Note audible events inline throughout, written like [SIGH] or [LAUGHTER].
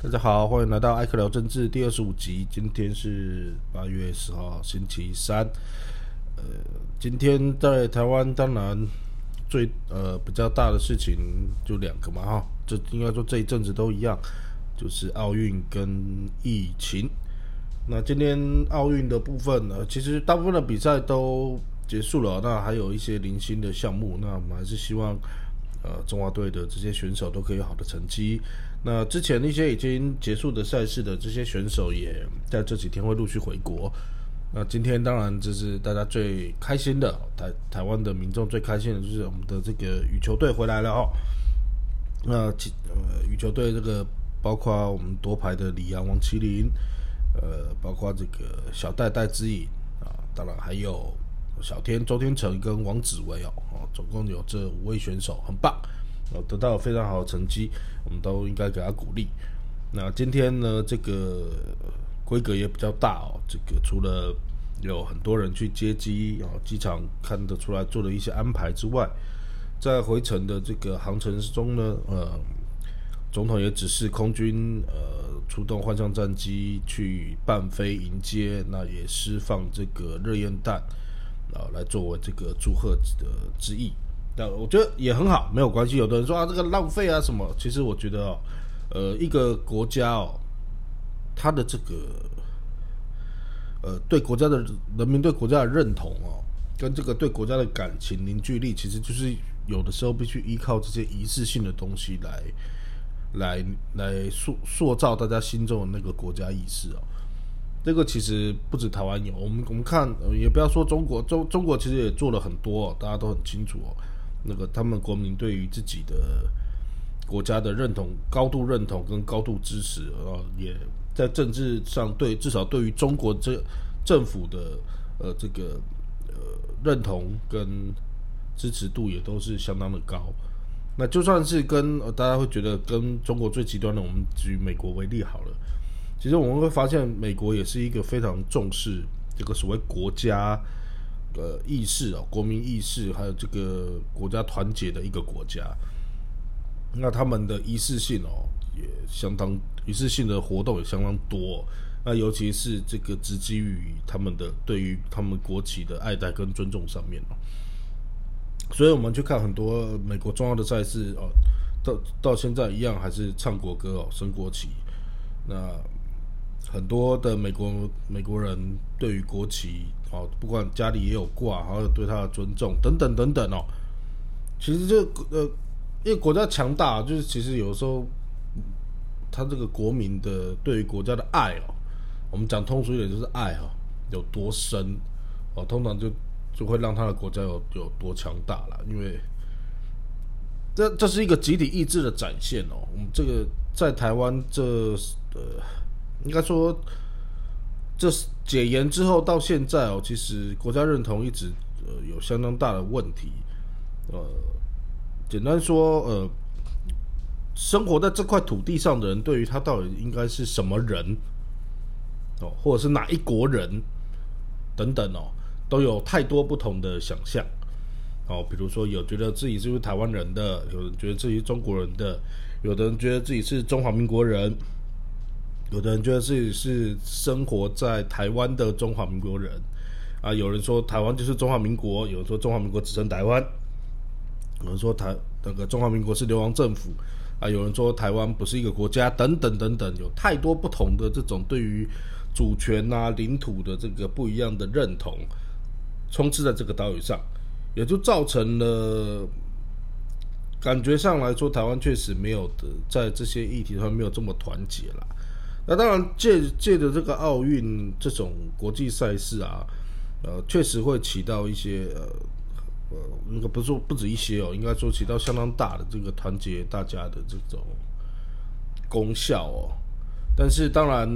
大家好，欢迎来到艾克聊政治第二十五集。今天是八月十号，星期三。呃，今天在台湾，当然最呃比较大的事情就两个嘛，哈，这应该说这一阵子都一样，就是奥运跟疫情。那今天奥运的部分呢，其实大部分的比赛都结束了，那还有一些零星的项目，那我们还是希望呃中华队的这些选手都可以有好的成绩。那之前那些已经结束的赛事的这些选手，也在这几天会陆续回国。那今天当然就是大家最开心的，台台湾的民众最开心的就是我们的这个羽球队回来了哦。那呃羽球队这个包括我们夺牌的李阳、王麒麟，呃，包括这个小戴戴之颖啊，当然还有小天周天成跟王子维哦，哦，总共有这五位选手，很棒。哦，得到非常好的成绩，我们都应该给他鼓励。那今天呢，这个规格也比较大哦。这个除了有很多人去接机，哦，机场看得出来做了一些安排之外，在回程的这个航程之中呢，呃，总统也指示空军呃出动幻象战机去伴飞迎接，那也释放这个热焰弹啊，来作为这个祝贺的之意。那我觉得也很好，没有关系。有的人说啊，这个浪费啊什么？其实我觉得哦，呃，一个国家哦，他的这个呃对国家的人民对国家的认同哦，跟这个对国家的感情凝聚力，其实就是有的时候必须依靠这些仪式性的东西来来来塑塑造大家心中的那个国家意识哦。这个其实不止台湾有，我们我们看也不要说中国，中中国其实也做了很多，大家都很清楚哦。那个他们国民对于自己的国家的认同、高度认同跟高度支持，呃，也在政治上对至少对于中国这政府的呃这个呃认同跟支持度也都是相当的高。那就算是跟大家会觉得跟中国最极端的，我们举美国为例好了，其实我们会发现美国也是一个非常重视这个所谓国家。呃，意识哦，国民意识，还有这个国家团结的一个国家，那他们的仪式性哦，也相当仪式性的活动也相当多。那尤其是这个直基于他们的对于他们国旗的爱戴跟尊重上面。所以我们去看很多美国重要的赛事哦，到到现在一样还是唱国歌哦，升国旗。那很多的美国美国人对于国旗。哦，不管家里也有挂，还有对他的尊重等等等等哦。其实这呃，因为国家强大，就是其实有时候他这个国民的对于国家的爱哦，我们讲通俗一点就是爱哦，有多深哦，通常就就会让他的国家有有多强大了。因为这这是一个集体意志的展现哦。我们这个在台湾这呃，应该说。这解严之后到现在哦，其实国家认同一直呃有相当大的问题。呃，简单说，呃，生活在这块土地上的人，对于他到底应该是什么人哦，或者是哪一国人等等哦，都有太多不同的想象。哦，比如说有觉得自己是不是台湾人的，有人觉得自己是中国人的，有的人觉得自己是中华民国人。有的人觉得自己是生活在台湾的中华民国人，啊，有人说台湾就是中华民国，有人说中华民国只称台湾，有人说台那个中华民国是流亡政府，啊，有人说台湾不是一个国家，等等等等，有太多不同的这种对于主权啊、领土的这个不一样的认同，充斥在这个岛屿上，也就造成了感觉上来说，台湾确实没有的在这些议题上没有这么团结了。那当然，借借着这个奥运这种国际赛事啊，呃，确实会起到一些呃呃，应该不说不止一些哦，应该说起到相当大的这个团结大家的这种功效哦。但是当然，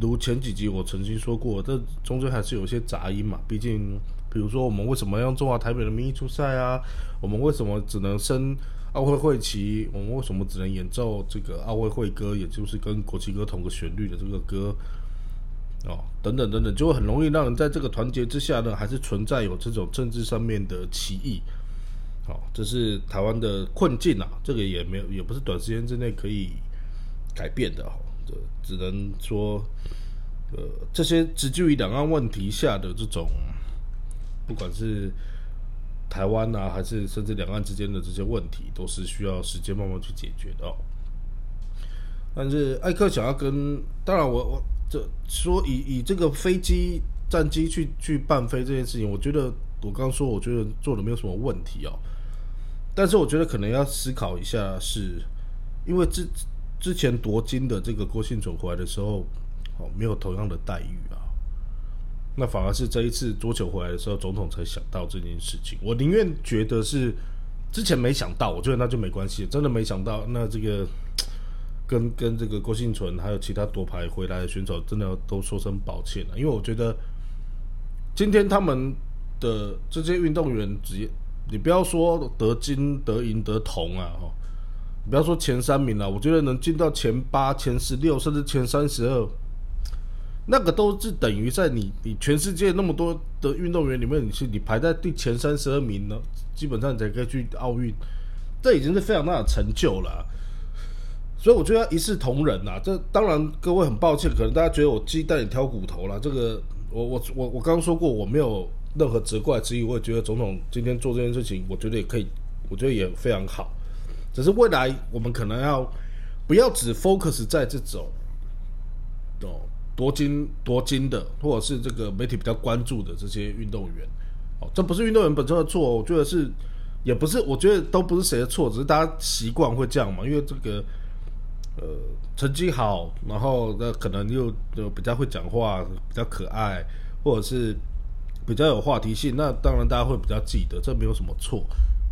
如前几集我曾经说过，这中间还是有一些杂音嘛。毕竟，比如说我们为什么要用中华台北的名义出赛啊？我们为什么只能升？奥会会旗，我们为什么只能演奏这个奥会会歌，也就是跟国旗歌同个旋律的这个歌？哦，等等等等，就会很容易让人在这个团结之下呢，还是存在有这种政治上面的歧义。好，这是台湾的困境啊，这个也没有，也不是短时间之内可以改变的哈，这只能说，呃，这些只基于两岸问题下的这种，不管是台湾啊，还是甚至两岸之间的这些问题，都是需要时间慢慢去解决的哦。但是艾克想要跟，当然我我这说以以这个飞机战机去去伴飞这件事情，我觉得我刚刚说，我觉得做的没有什么问题哦。但是我觉得可能要思考一下，是因为之之前夺金的这个郭信存回来的时候，哦，没有同样的待遇啊。那反而是这一次桌球回来的时候，总统才想到这件事情。我宁愿觉得是之前没想到，我觉得那就没关系。真的没想到，那这个跟跟这个郭信存还有其他夺牌回来的选手，真的要都说声抱歉了。因为我觉得今天他们的这些运动员职业。你不要说得金、得银、得铜啊，哈！不要说前三名了，我觉得能进到前八、前十六，甚至前三十二，那个都是等于在你你全世界那么多的运动员里面，你是你排在第前三十二名呢，基本上你才可以去奥运，这已经是非常大的成就了。所以我觉得一视同仁呐。这当然各位很抱歉，可能大家觉得我鸡蛋里挑骨头了。这个我我我我刚刚说过，我没有。任何责怪之意，我也觉得总统今天做这件事情，我觉得也可以，我觉得也非常好。只是未来我们可能要不要只 focus 在这种哦夺金夺金的，或者是这个媒体比较关注的这些运动员哦，这不是运动员本身的错，我觉得是也不是，我觉得都不是谁的错，只是大家习惯会这样嘛，因为这个呃成绩好，然后那可能又就比较会讲话，比较可爱，或者是。比较有话题性，那当然大家会比较记得，这没有什么错。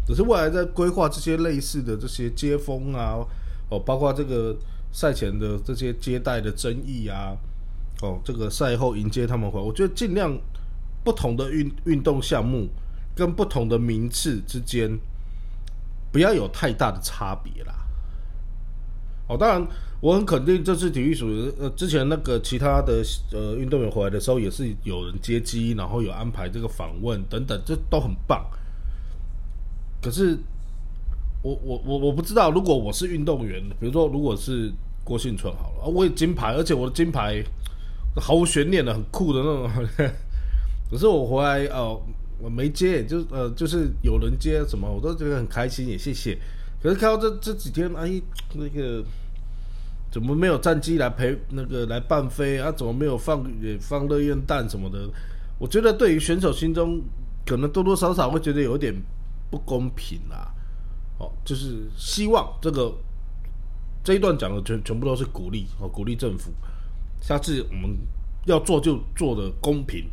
只是未来在规划这些类似的这些接风啊，哦，包括这个赛前的这些接待的争议啊，哦，这个赛后迎接他们回来，我觉得尽量不同的运运动项目跟不同的名次之间不要有太大的差别啦。哦，当然。我很肯定，这次体育署呃，之前那个其他的呃运动员回来的时候，也是有人接机，然后有安排这个访问等等，这都很棒。可是，我我我我不知道，如果我是运动员，比如说如果是郭信存好了，我有金牌，而且我的金牌毫无悬念的，很酷的那种。[LAUGHS] 可是我回来哦，我没接，就呃就是有人接什么，我都觉得很开心，也谢谢。可是看到这这几天，哎，那个。怎么没有战机来陪那个来伴飞啊？怎么没有放也放热焰弹什么的？我觉得对于选手心中可能多多少少会觉得有点不公平啦。哦，就是希望这个这一段讲的全全部都是鼓励哦，鼓励政府下次我们要做就做的公平，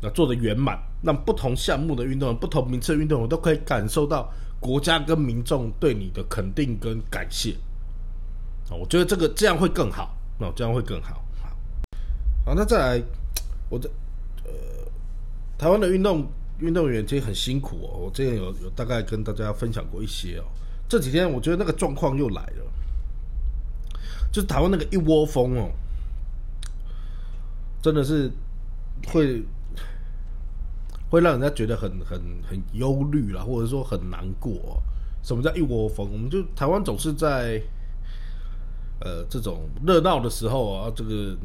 那做的圆满，让不同项目的运动员、不同名次的运动员都可以感受到国家跟民众对你的肯定跟感谢。啊我觉得这个这样会更好，那，这样会更好。好，好，那再来，我的呃，台湾的运动运动员其实很辛苦哦。我之前有有大概跟大家分享过一些哦。这几天我觉得那个状况又来了，就是台湾那个一窝蜂哦，真的是会会让人家觉得很很很忧虑啦，或者说很难过。什么叫一窝蜂？我们就台湾总是在。呃，这种热闹的时候啊，这个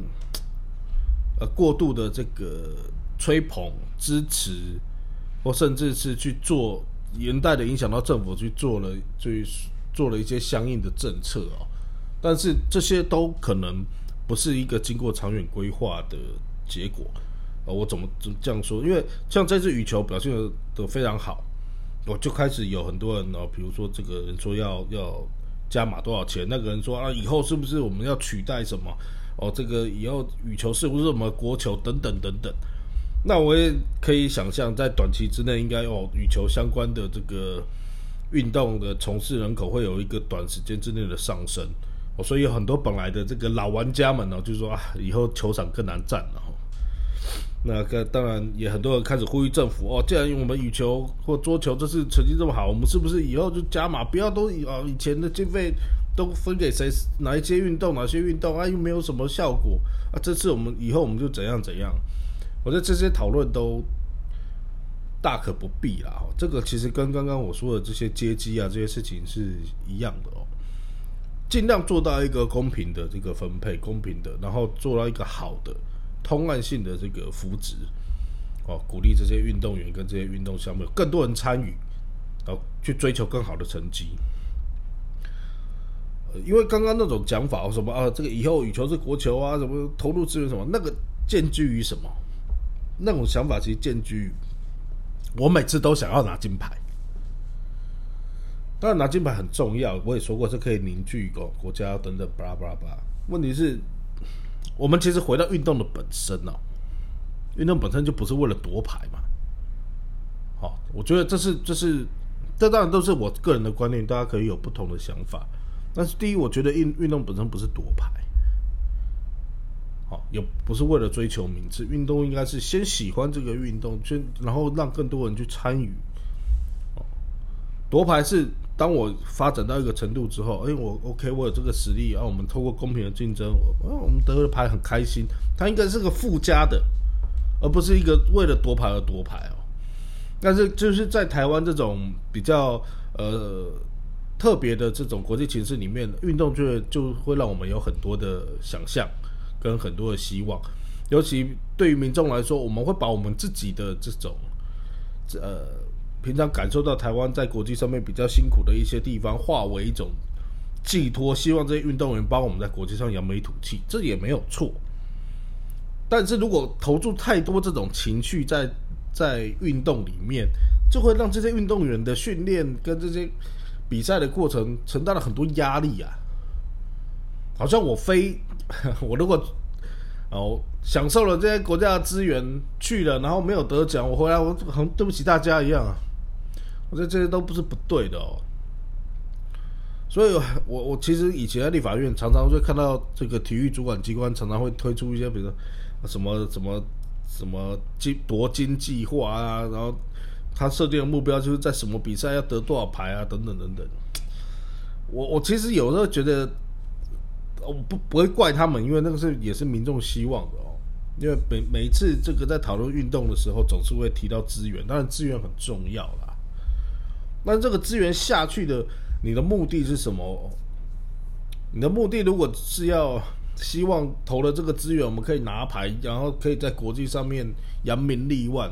呃过度的这个吹捧、支持，或甚至是去做，连带的影响到政府去做了，去做了一些相应的政策啊。但是这些都可能不是一个经过长远规划的结果啊。我怎么怎这样说？因为像这次羽球表现的都非常好，我就开始有很多人哦，比如说这个人说要要。加码多少钱？那个人说啊，以后是不是我们要取代什么？哦，这个以后羽球是不是我们国球等等等等？那我也可以想象，在短期之内，应该哦，羽球相关的这个运动的从事人口会有一个短时间之内的上升。哦，所以有很多本来的这个老玩家们呢，就说啊，以后球场更难占了。那个当然也很多人开始呼吁政府哦，既然我们羽球或桌球这次成绩这么好，我们是不是以后就加码，不要都以啊以前的经费都分给谁？哪一些运动，哪些运动啊又没有什么效果啊？这次我们以后我们就怎样怎样？我觉得这些讨论都大可不必啦。这个其实跟刚刚我说的这些接机啊这些事情是一样的哦。尽量做到一个公平的这个分配，公平的，然后做到一个好的通案性的这个扶植，哦，鼓励这些运动员跟这些运动项目更多人参与，然后去追求更好的成绩。因为刚刚那种讲法，什么啊，这个以后羽球是国球啊，什么投入资源什么，那个建基于什么？那种想法其实建基于我每次都想要拿金牌。当然拿金牌很重要，我也说过，这可以凝聚国国家等等，巴拉巴拉巴拉。问题是，我们其实回到运动的本身哦，运动本身就不是为了夺牌嘛。好，我觉得这是这是这当然都是我个人的观念，大家可以有不同的想法。但是第一，我觉得运运动本身不是夺牌，好，也不是为了追求名次。运动应该是先喜欢这个运动，先然后让更多人去参与。夺牌是当我发展到一个程度之后，哎，我 OK，我有这个实力，然后我们透过公平的竞争，我我们得了牌很开心。它应该是个附加的，而不是一个为了夺牌而夺牌哦。但是就是在台湾这种比较呃。特别的这种国际形势里面，运动就就会让我们有很多的想象跟很多的希望。尤其对于民众来说，我们会把我们自己的这种呃平常感受到台湾在国际上面比较辛苦的一些地方，化为一种寄托，希望这些运动员帮我们在国际上扬眉吐气，这也没有错。但是如果投注太多这种情绪在在运动里面，就会让这些运动员的训练跟这些。比赛的过程承担了很多压力啊，好像我非 [LAUGHS] 我如果哦享受了这些国家的资源去了，然后没有得奖，我回来我很对不起大家一样啊。我觉得这些都不是不对的哦。所以，我我其实以前在立法院常常会看到这个体育主管机关常常会推出一些，比如说什么什么什么金夺金计划啊，然后。他设定的目标就是在什么比赛要得多少牌啊，等等等等。我我其实有时候觉得，我不不会怪他们，因为那个是也是民众希望的哦。因为每每一次这个在讨论运动的时候，总是会提到资源，当然资源很重要啦。那这个资源下去的，你的目的是什么？你的目的如果是要希望投了这个资源，我们可以拿牌，然后可以在国际上面扬名立万。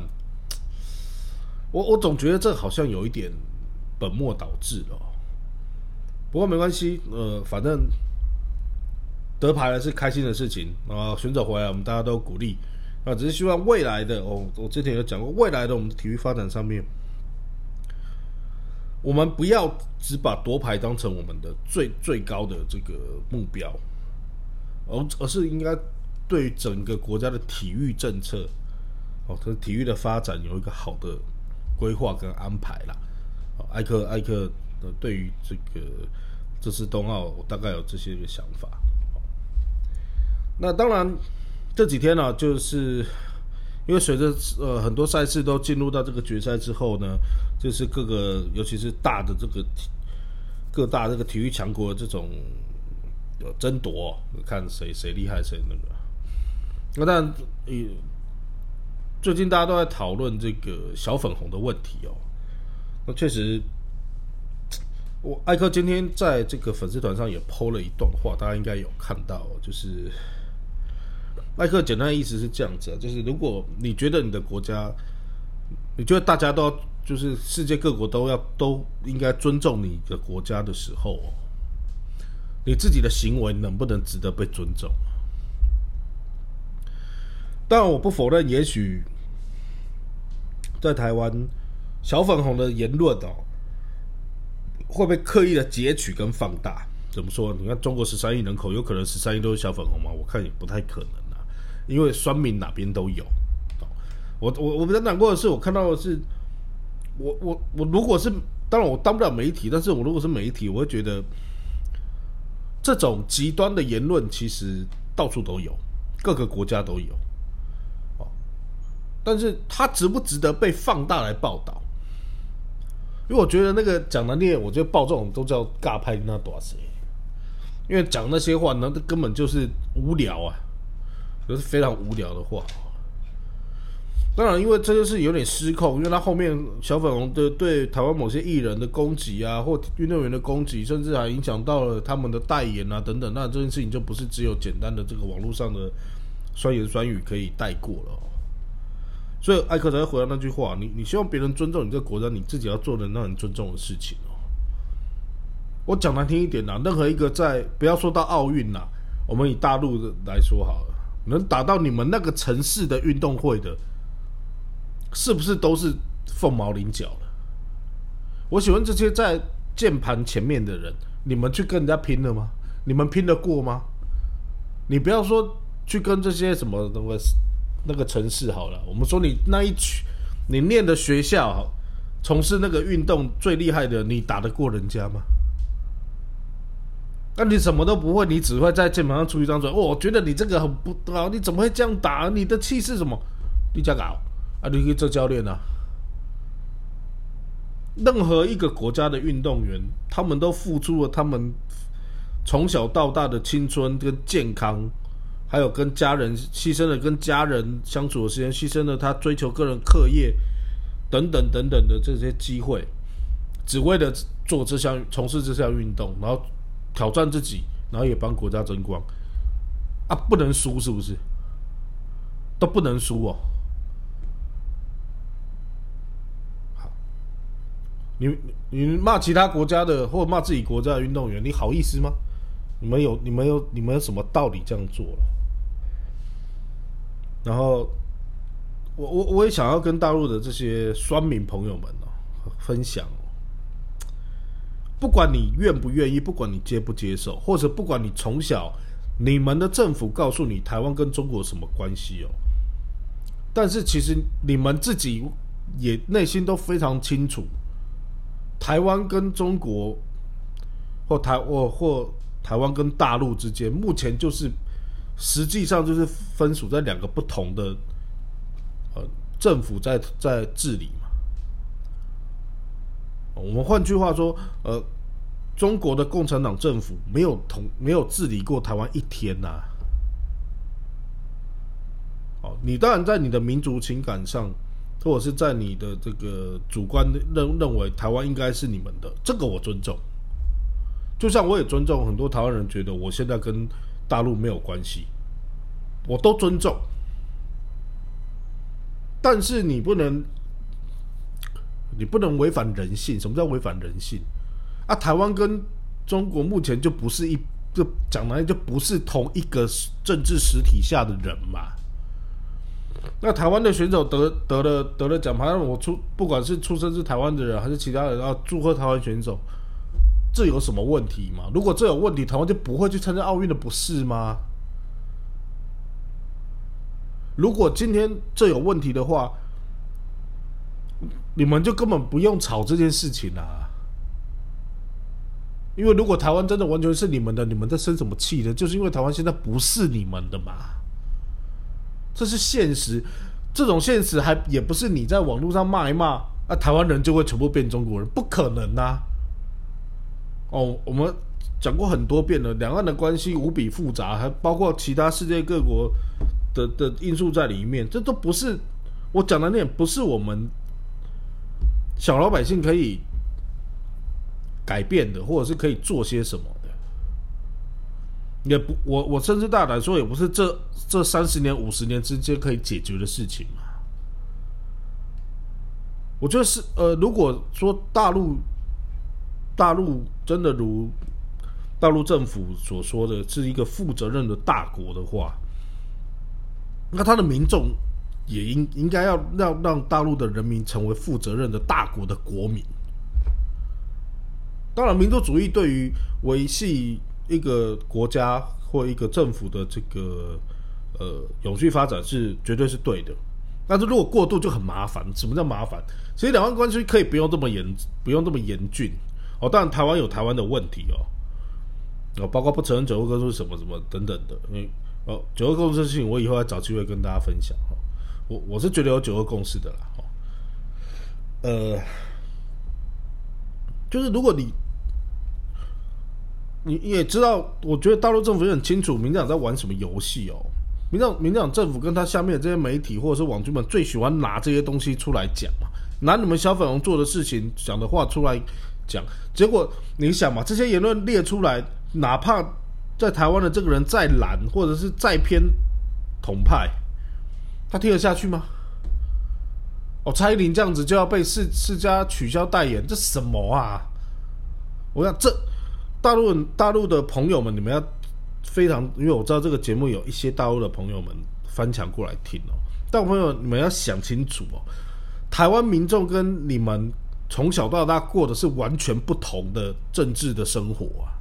我我总觉得这好像有一点本末倒置了，不过没关系，呃，反正得牌了是开心的事情啊，选手回来我们大家都鼓励啊，只是希望未来的哦，我之前有讲过，未来的我们体育发展上面，我们不要只把夺牌当成我们的最最高的这个目标，而而是应该对整个国家的体育政策哦，和体育的发展有一个好的。规划跟安排啦，艾克艾克的对于这个这次冬奥我大概有这些个想法。那当然这几天呢，就是因为随着呃很多赛事都进入到这个决赛之后呢，就是各个尤其是大的这个各大这个体育强国这种争夺，看谁谁厉害谁那个。那但呃。最近大家都在讨论这个小粉红的问题哦。那确实，我艾克今天在这个粉丝团上也 PO 了一段话，大家应该有看到。就是麦克简单的意思是这样子啊，就是如果你觉得你的国家，你觉得大家都要，就是世界各国都要都应该尊重你的国家的时候，你自己的行为能不能值得被尊重？但我不否认，也许在台湾小粉红的言论哦，会被刻意的截取跟放大。怎么说？你看中国十三亿人口，有可能十三亿都是小粉红吗？我看也不太可能，因为酸民哪边都有。我我我比较难过的是，我看到的是，我我我如果是，当然我当不了媒体，但是我如果是媒体，我会觉得这种极端的言论其实到处都有，各个国家都有。但是他值不值得被放大来报道？因为我觉得那个讲的那，我觉得报这种都叫尬拍那多少因为讲那些话，那根本就是无聊啊，就是非常无聊的话。当然，因为这件事有点失控，因为他后面小粉红的对台湾某些艺人的攻击啊，或运动员的攻击，甚至还影响到了他们的代言啊等等，那这件事情就不是只有简单的这个网络上的酸言酸语可以带过了。所以艾克才会回到那句话：你你希望别人尊重你这个国家，你自己要做的让人尊重的事情哦。我讲难听一点呐，任何一个在不要说到奥运呐，我们以大陆的来说好了，能打到你们那个城市的运动会的。是不是都是凤毛麟角了？我喜欢这些在键盘前面的人，你们去跟人家拼了吗？你们拼得过吗？你不要说去跟这些什么那个那个城市好了，我们说你那一区，你念的学校从事那个运动最厉害的，你打得过人家吗？那你什么都不会，你只会在键盘上出一张嘴。哦，我觉得你这个很不好，你怎么会这样打？你的气势什么？你这搞？啊，你可以做教练啊！任何一个国家的运动员，他们都付出了他们从小到大的青春跟健康，还有跟家人牺牲了跟家人相处的时间，牺牲了他追求个人课业等等等等的这些机会，只为了做这项从事这项运动，然后挑战自己，然后也帮国家争光啊！不能输，是不是？都不能输哦！你你骂其他国家的，或者骂自己国家的运动员，你好意思吗？你们有你们有你们有什么道理这样做了？然后，我我我也想要跟大陆的这些酸民朋友们哦分享，不管你愿不愿意，不管你接不接受，或者不管你从小你们的政府告诉你台湾跟中国什么关系哦，但是其实你们自己也内心都非常清楚。台湾跟中国，或台或或台湾跟大陆之间，目前就是实际上就是分属在两个不同的呃政府在在治理。我们换句话说，呃，中国的共产党政府没有同没有治理过台湾一天呐。哦，你当然在你的民族情感上。或者是在你的这个主观认认为台湾应该是你们的，这个我尊重。就像我也尊重很多台湾人觉得我现在跟大陆没有关系，我都尊重。但是你不能，你不能违反人性。什么叫违反人性？啊，台湾跟中国目前就不是一，就讲来就不是同一个政治实体下的人嘛。那台湾的选手得得了得了奖牌，我出不管是出生是台湾的人还是其他人啊，祝贺台湾选手，这有什么问题吗？如果这有问题，台湾就不会去参加奥运的，不是吗？如果今天这有问题的话，你们就根本不用吵这件事情啊！因为如果台湾真的完全是你们的，你们在生什么气呢？就是因为台湾现在不是你们的嘛。这是现实，这种现实还也不是你在网络上骂一骂，那台湾人就会全部变中国人，不可能呐！哦，我们讲过很多遍了，两岸的关系无比复杂，还包括其他世界各国的的因素在里面，这都不是我讲的那点，不是我们小老百姓可以改变的，或者是可以做些什么的。也不，我我甚至大胆说，也不是这这三十年、五十年之间可以解决的事情嘛。我觉得是，呃，如果说大陆大陆真的如大陆政府所说的是一个负责任的大国的话，那他的民众也应应该要让让大陆的人民成为负责任的大国的国民。当然，民族主义对于维系。一个国家或一个政府的这个呃永续发展是绝对是对的，但是如果过度就很麻烦。什么叫麻烦？其实两岸关系可以不用这么严，不用这么严峻哦。当然台湾有台湾的问题哦，哦，包括不承认九二共识什么什么等等的。因为哦，九二共识事情我以后要找机会跟大家分享哈。我我是觉得有九个共识的啦哈。呃，就是如果你。你也知道，我觉得大陆政府也很清楚，民进党在玩什么游戏哦。民党民党政府跟他下面的这些媒体或者是网军们最喜欢拿这些东西出来讲嘛，拿你们小粉红做的事情讲的话出来讲，结果你想嘛，这些言论列出来，哪怕在台湾的这个人再蓝或者是再偏统派，他听得下去吗？哦，蔡依林这样子就要被世世家取消代言，这什么啊？我想这大陆大陆的朋友们，你们要非常，因为我知道这个节目有一些大陆的朋友们翻墙过来听哦。大陆朋友，你们要想清楚哦，台湾民众跟你们从小到大过的是完全不同的政治的生活啊。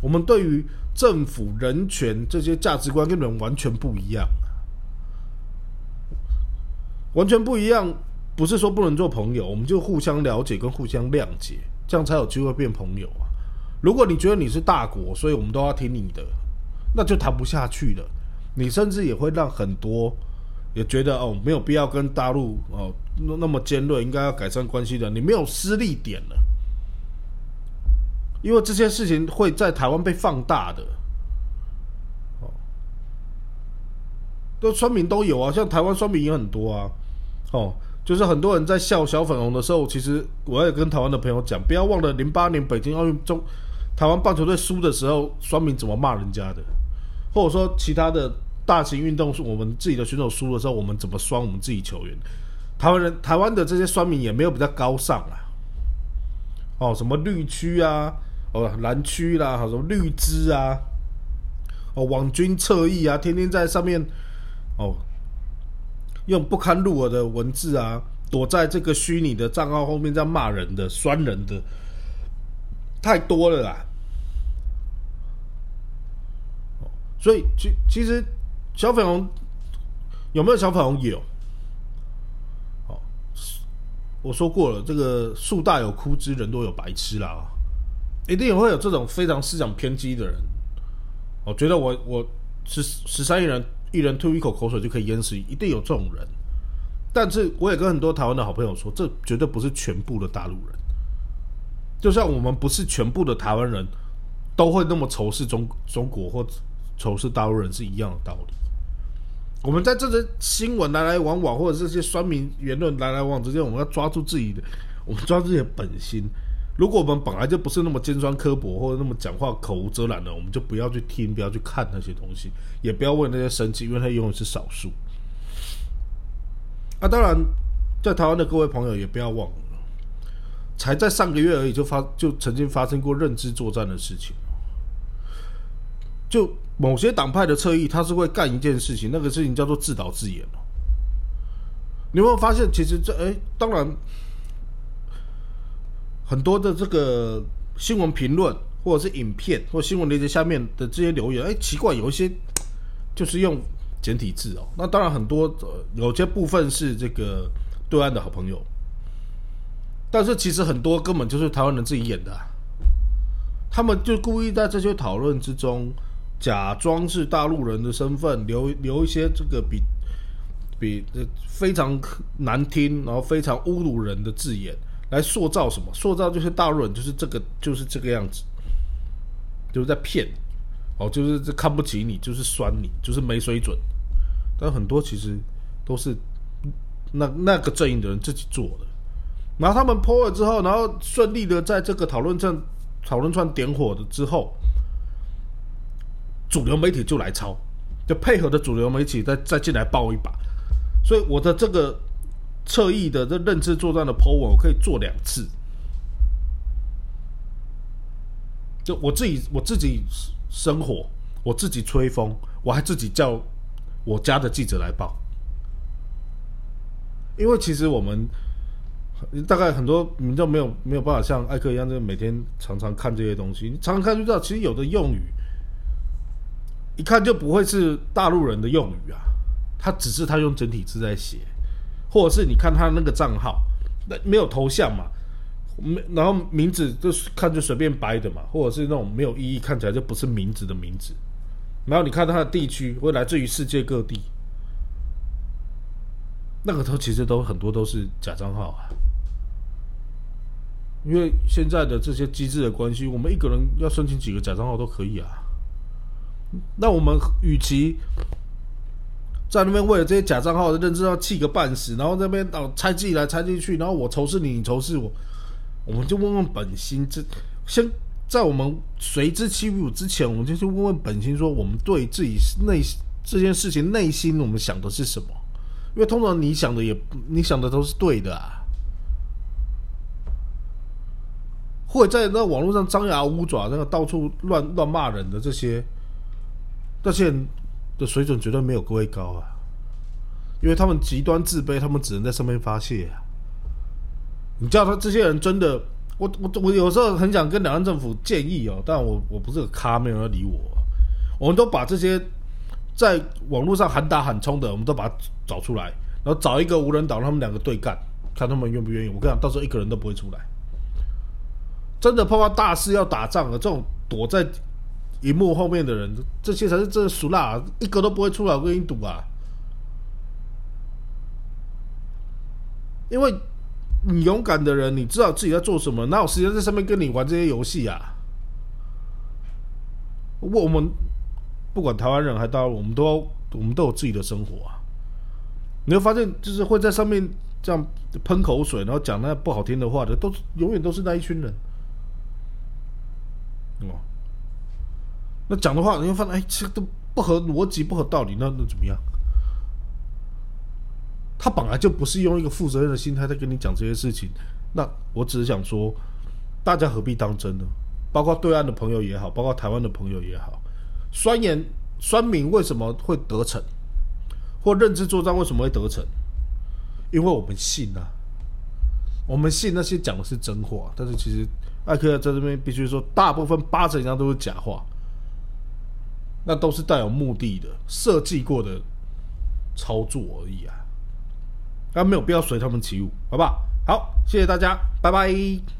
我们对于政府、人权这些价值观跟你们完全不一样，完全不一样。不是说不能做朋友，我们就互相了解跟互相谅解，这样才有机会变朋友啊！如果你觉得你是大国，所以我们都要听你的，那就谈不下去了。你甚至也会让很多也觉得哦，没有必要跟大陆哦那那么尖锐，应该要改善关系的，你没有私利点了，因为这些事情会在台湾被放大的。都酸民都有啊，像台湾酸民也很多啊，哦。就是很多人在笑小粉红的时候，其实我也跟台湾的朋友讲，不要忘了零八年北京奥运中，台湾棒球队输的时候，双明怎么骂人家的，或者说其他的大型运动，我们自己的选手输的时候，我们怎么双我们自己球员？台湾人台湾的这些双民也没有比较高尚啊，哦，什么绿区啊，哦蓝区啦，什么绿枝啊，哦网军侧翼啊，天天在上面，哦。用不堪入耳的文字啊，躲在这个虚拟的账号后面在骂人的、酸人的，太多了啦。所以其其实小粉红有没有小粉红有？哦，我说过了，这个树大有枯枝，人多有白痴啦，一定会有这种非常思想偏激的人。我觉得我我十十三亿人。一人吐一口口水就可以淹死，一定有这种人。但是我也跟很多台湾的好朋友说，这绝对不是全部的大陆人。就像我们不是全部的台湾人都会那么仇视中中国或仇视大陆人是一样的道理。我们在这些新闻来来往往，或者这些酸民言论来来往往之间，我们要抓住自己的，我们抓住自己的本心。如果我们本来就不是那么尖酸刻薄或者那么讲话口无遮拦的，我们就不要去听，不要去看那些东西，也不要为那些生气，因为它永远是少数。啊，当然，在台湾的各位朋友也不要忘了，才在上个月而已，就发就曾经发生过认知作战的事情。就某些党派的侧翼，他是会干一件事情，那个事情叫做自导自演你有没有发现，其实这哎，当然。很多的这个新闻评论，或者是影片，或新闻链接下面的这些留言，哎，奇怪，有一些就是用简体字哦。那当然很多，有些部分是这个对岸的好朋友，但是其实很多根本就是台湾人自己演的，他们就故意在这些讨论之中，假装是大陆人的身份，留留一些这个比比非常难听，然后非常侮辱人的字眼。来塑造什么？塑造就是大陆人，就是这个，就是这个样子，就是在骗，哦，就是看不起你，就是酸你，就是没水准。但很多其实都是那那个阵营的人自己做的。然后他们破了之后，然后顺利的在这个讨论站讨论串点火的之后，主流媒体就来抄，就配合的主流媒体再再进来爆一把。所以我的这个。侧翼的这认知作战的 Po 文，我可以做两次。就我自己，我自己生火，我自己吹风，我还自己叫我家的记者来报。因为其实我们大概很多民众没有没有办法像艾克一样，就每天常常看这些东西。你常常看就知道，其实有的用语一看就不会是大陆人的用语啊，他只是他用整体字在写。或者是你看他那个账号，那没有头像嘛，没，然后名字就是看就随便掰的嘛，或者是那种没有意义，看起来就不是名字的名字。然后你看他的地区会来自于世界各地，那个都其实都很多都是假账号啊。因为现在的这些机制的关系，我们一个人要申请几个假账号都可以啊。那我们与其在那边为了这些假账号的认知要气个半死，然后那边哦猜忌来猜忌去，然后我仇视你，你仇视我，我们就问问本心，这先在我们随之起舞之前，我们就去问问本心，说我们对自己内这件事情内心我们想的是什么？因为通常你想的也你想的都是对的啊。会在那网络上张牙舞爪，那个到处乱乱骂人的这些，那些人的水准绝对没有各位高啊！因为他们极端自卑，他们只能在上面发泄啊。你叫他这些人真的，我我我有时候很想跟两岸政府建议哦，但我我不是个咖，没有人理我。我们都把这些在网络上喊打喊冲的，我们都把它找出来，然后找一个无人岛，他们两个对干，看他们愿不愿意。我跟你讲，到时候一个人都不会出来。真的碰到大事要打仗了，这种躲在荧幕后面的人，这些才是真的俗辣，一个都不会出来。我跟你赌啊！因为你勇敢的人，你知道自己在做什么，哪有时间在上面跟你玩这些游戏啊？我们不管台湾人还是大陆，我们都我们都有自己的生活啊。你会发现，就是会在上面这样喷口水，然后讲那不好听的话的，都永远都是那一群人。哦，那讲的话，你会发现，哎，这都不合逻辑，不合道理，那那怎么样？他本来就不是用一个负责任的心态在跟你讲这些事情。那我只是想说，大家何必当真呢？包括对岸的朋友也好，包括台湾的朋友也好，酸言酸民为什么会得逞，或认知作战为什么会得逞？因为我们信啊，我们信那些讲的是真话，但是其实。艾克在这边必须说，大部分八成以上都是假话，那都是带有目的的、设计过的操作而已啊，那没有必要随他们起舞，好不好？好，谢谢大家，拜拜。